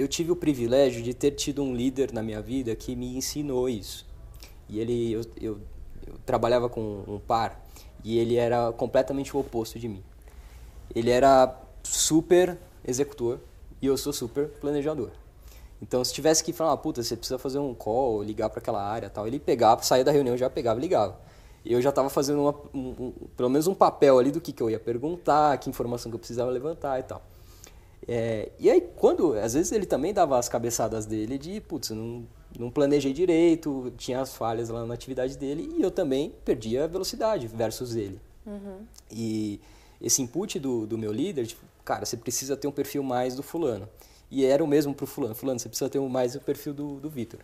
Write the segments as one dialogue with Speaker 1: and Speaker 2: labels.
Speaker 1: eu tive o privilégio de ter tido um líder na minha vida que me ensinou isso. E ele, eu, eu, eu trabalhava com um par e ele era completamente o oposto de mim. Ele era super executor e eu sou super planejador. Então, se tivesse que falar, ah, puta, você precisa fazer um call, ligar para aquela área tal, ele pegava, saía da reunião, já pegava e ligava. Eu já estava fazendo uma, um, um, pelo menos um papel ali do que, que eu ia perguntar, que informação que eu precisava levantar e tal. É, e aí, quando, às vezes ele também dava as cabeçadas dele de, putz, não, não planejei direito, tinha as falhas lá na atividade dele e eu também perdia a velocidade versus ele. Uhum. E esse input do, do meu líder, tipo, cara, você precisa ter um perfil mais do fulano. E era o mesmo para o fulano. Fulano, você precisa ter mais o perfil do, do Vitor.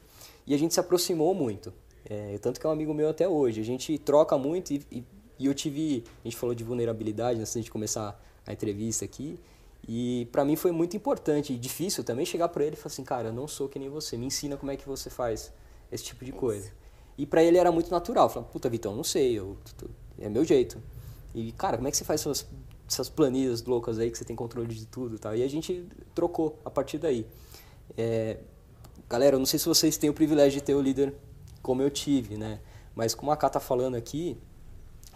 Speaker 1: E a gente se aproximou muito. É, tanto que é um amigo meu até hoje. A gente troca muito e, e, e eu tive... A gente falou de vulnerabilidade antes de começar a entrevista aqui. E para mim foi muito importante e difícil também chegar para ele e falar assim, cara, eu não sou que nem você, me ensina como é que você faz esse tipo de coisa. E para ele era muito natural, falar, puta, Vitão, não sei, eu, é meu jeito. E, cara, como é que você faz essas planilhas loucas aí que você tem controle de tudo e tal. E a gente trocou a partir daí. É, galera, eu não sei se vocês têm o privilégio de ter o líder como eu tive, né? Mas como a Ká tá falando aqui,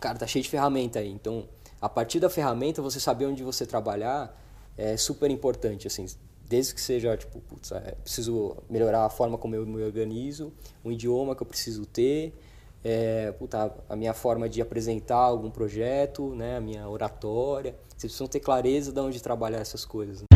Speaker 1: cara, tá cheio de ferramenta aí. Então, a partir da ferramenta, você saber onde você trabalhar é super importante, assim. Desde que seja, tipo, putz, é, preciso melhorar a forma como eu me organizo, um idioma que eu preciso ter, é, puta, a minha forma de apresentar algum projeto, né, a minha oratória. Vocês precisam ter clareza de onde trabalhar essas coisas. Né?